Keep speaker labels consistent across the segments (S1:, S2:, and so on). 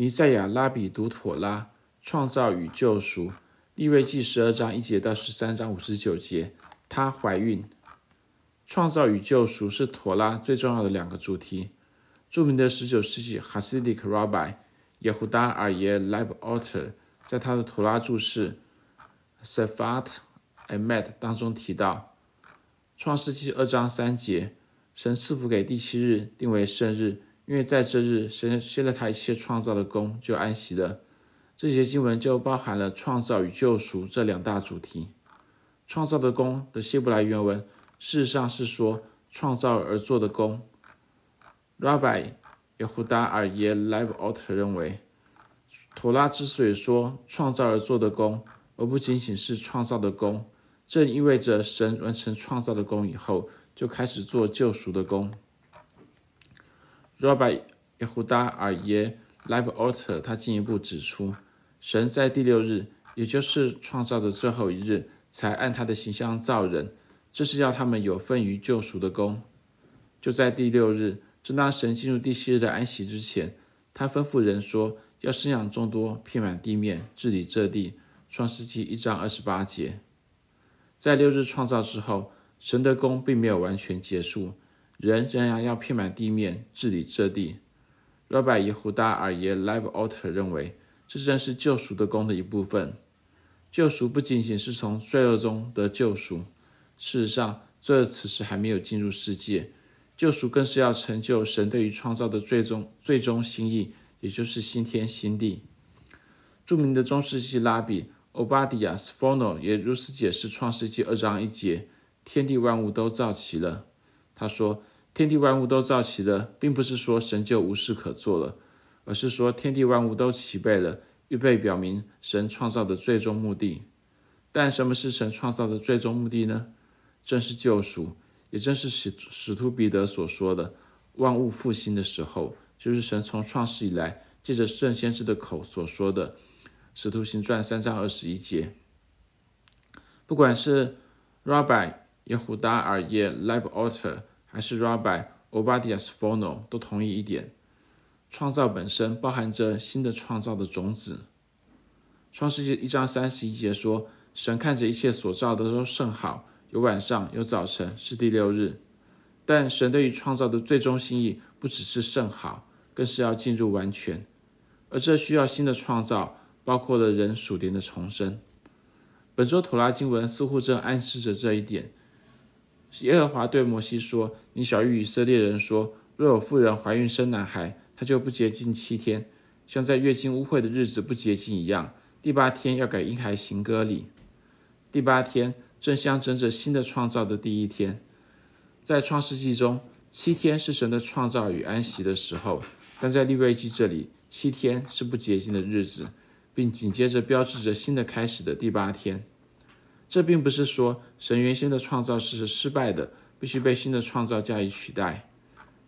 S1: 弥赛亚拉比读妥拉，创造与救赎。利未记十二章一节到十三章五十九节，她怀孕。创造与救赎是妥拉最重要的两个主题。著名的十九世纪 Hasidic Rabbi 耶胡达·尔耶·莱布奥特在他的妥拉注释 Sefat Emet 当中提到，《创世纪》二章三节，神赐福给第七日，定为圣日，因为在这日，神歇了他一切创造的工，就安息了。这节经文就包含了创造与救赎这两大主题。创造的工的希伯来原文，事实上是说创造而做的工。Rabbi 耶胡达尔耶莱布奥特认为，妥拉之所以说创造而做的工，而不仅仅是创造的工，这意味着神完成创造的工以后，就开始做救赎的工。Rabbi 耶胡达尔耶莱布奥特他进一步指出。神在第六日，也就是创造的最后一日，才按他的形象造人，这是要他们有份于救赎的工。就在第六日，正当神进入第七日的安息之前，他吩咐人说：“要生养众多，遍满地面，治理这地。”创世记一章二十八节。在六日创造之后，神的工并没有完全结束，人仍然要遍满地面，治理这地。Rabbi 耶胡达尔耶莱布奥特认为。这正是救赎的工的一部分。救赎不仅仅是从罪恶中得救赎，事实上，罪恶此时还没有进入世界。救赎更是要成就神对于创造的最终最终心意，也就是新天新地。著名的中世纪拉比欧巴底亚斯佛诺也如此解释创世纪二章一节：天地万物都造齐了。他说：天地万物都造齐了，并不是说神就无事可做了。而是说，天地万物都齐备了，预备表明神创造的最终目的。但什么是神创造的最终目的呢？正是救赎，也正是使使徒彼得所说的“万物复兴的时候”，就是神从创世以来借着圣先知的口所说的。使徒行传三章二十一节。不管是 Rabbi 耶胡达尔耶莱布奥特，还是 Rabbi 巴底亚斯佛诺，都同意一点。创造本身包含着新的创造的种子。创世纪一章三十一节说：“神看着一切所造的都甚好，有晚上，有早晨，是第六日。”但神对于创造的最终心意，不只是甚好，更是要进入完全。而这需要新的创造，包括了人属灵的重生。本周妥拉经文似乎正暗示着这一点。耶和华对摩西说：“你晓諭以色列人说，若有妇人怀孕生男孩，”他就不洁净七天，像在月经污秽的日子不洁净一样。第八天要给婴孩行割礼。第八天正象征着新的创造的第一天。在创世纪中，七天是神的创造与安息的时候，但在利未记这里，七天是不洁净的日子，并紧接着标志着新的开始的第八天。这并不是说神原先的创造是失败的，必须被新的创造加以取代。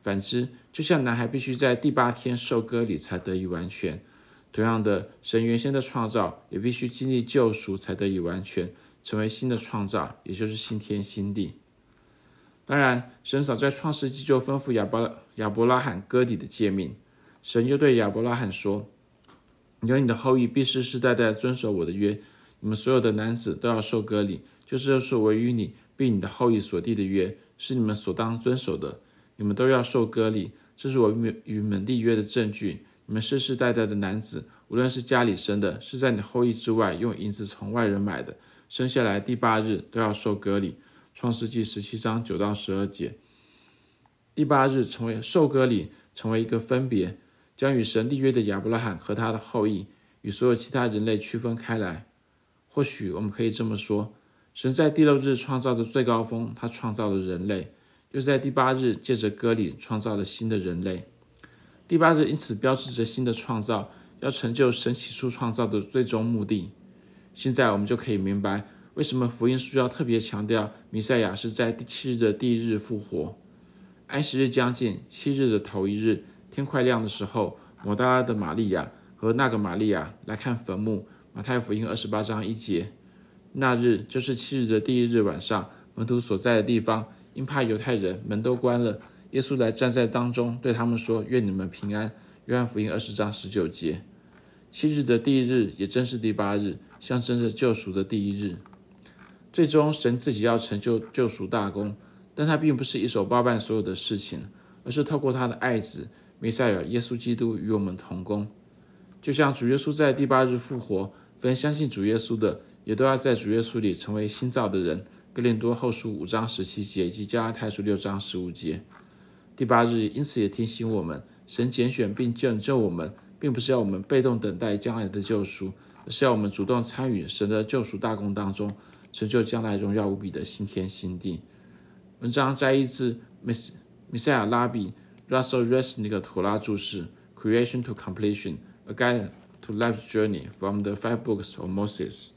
S1: 反之，就像男孩必须在第八天受割礼才得以完全，同样的，神原先的创造也必须经历救赎才得以完全，成为新的创造，也就是新天新地。当然，神早在创世纪就吩咐亚伯亚伯拉罕割礼的诫命。神又对亚伯拉罕说：“你有你的后裔必世世代代遵守我的约，你们所有的男子都要受割礼，就是就是我与你并你的后裔所立的约，是你们所当遵守的。”你们都要受割礼，这是我与与你们立约的证据。你们世世代代的男子，无论是家里生的，是在你后裔之外用银子从外人买的，生下来第八日都要受割礼。创世纪十七章九到十二节。第八日成为受割礼，成为一个分别，将与神立约的亚伯拉罕和他的后裔与所有其他人类区分开来。或许我们可以这么说：神在第六日创造的最高峰，他创造了人类。又在第八日借着割礼创造了新的人类。第八日因此标志着新的创造，要成就神起初创造的最终目的。现在我们就可以明白，为什么福音书要特别强调弥赛亚是在第七日的第一日复活。安息日将近，七日的头一日，天快亮的时候，抹大拉的玛利亚和那个玛利亚来看坟墓。马太福音二十八章一节。那日就是七日的第一日晚上，门徒所在的地方。因怕犹太人，门都关了。耶稣来站在当中，对他们说：“愿你们平安。”约翰福音二十章十九节。七日的第一日也正是第八日，象征着救赎的第一日。最终，神自己要成就救赎大功，但他并不是一手包办所有的事情，而是透过他的爱子弥赛尔耶稣基督与我们同工。就像主耶稣在第八日复活，凡相信主耶稣的，也都要在主耶稣里成为新造的人。哥林多后书五章十七节及加拉太书六章十五节。第八日，因此也提醒我们，神拣选并拯救我们。并不是要我们被动等待将来的救赎，而是要我们主动参与神的救赎大功当中，成就将来荣耀无比的新天新地。文章摘译自米米赛亚拉比 Russell Resnick 妥拉注释，Creation to Completion: A Guide to Life's Journey from the Five Books of Moses。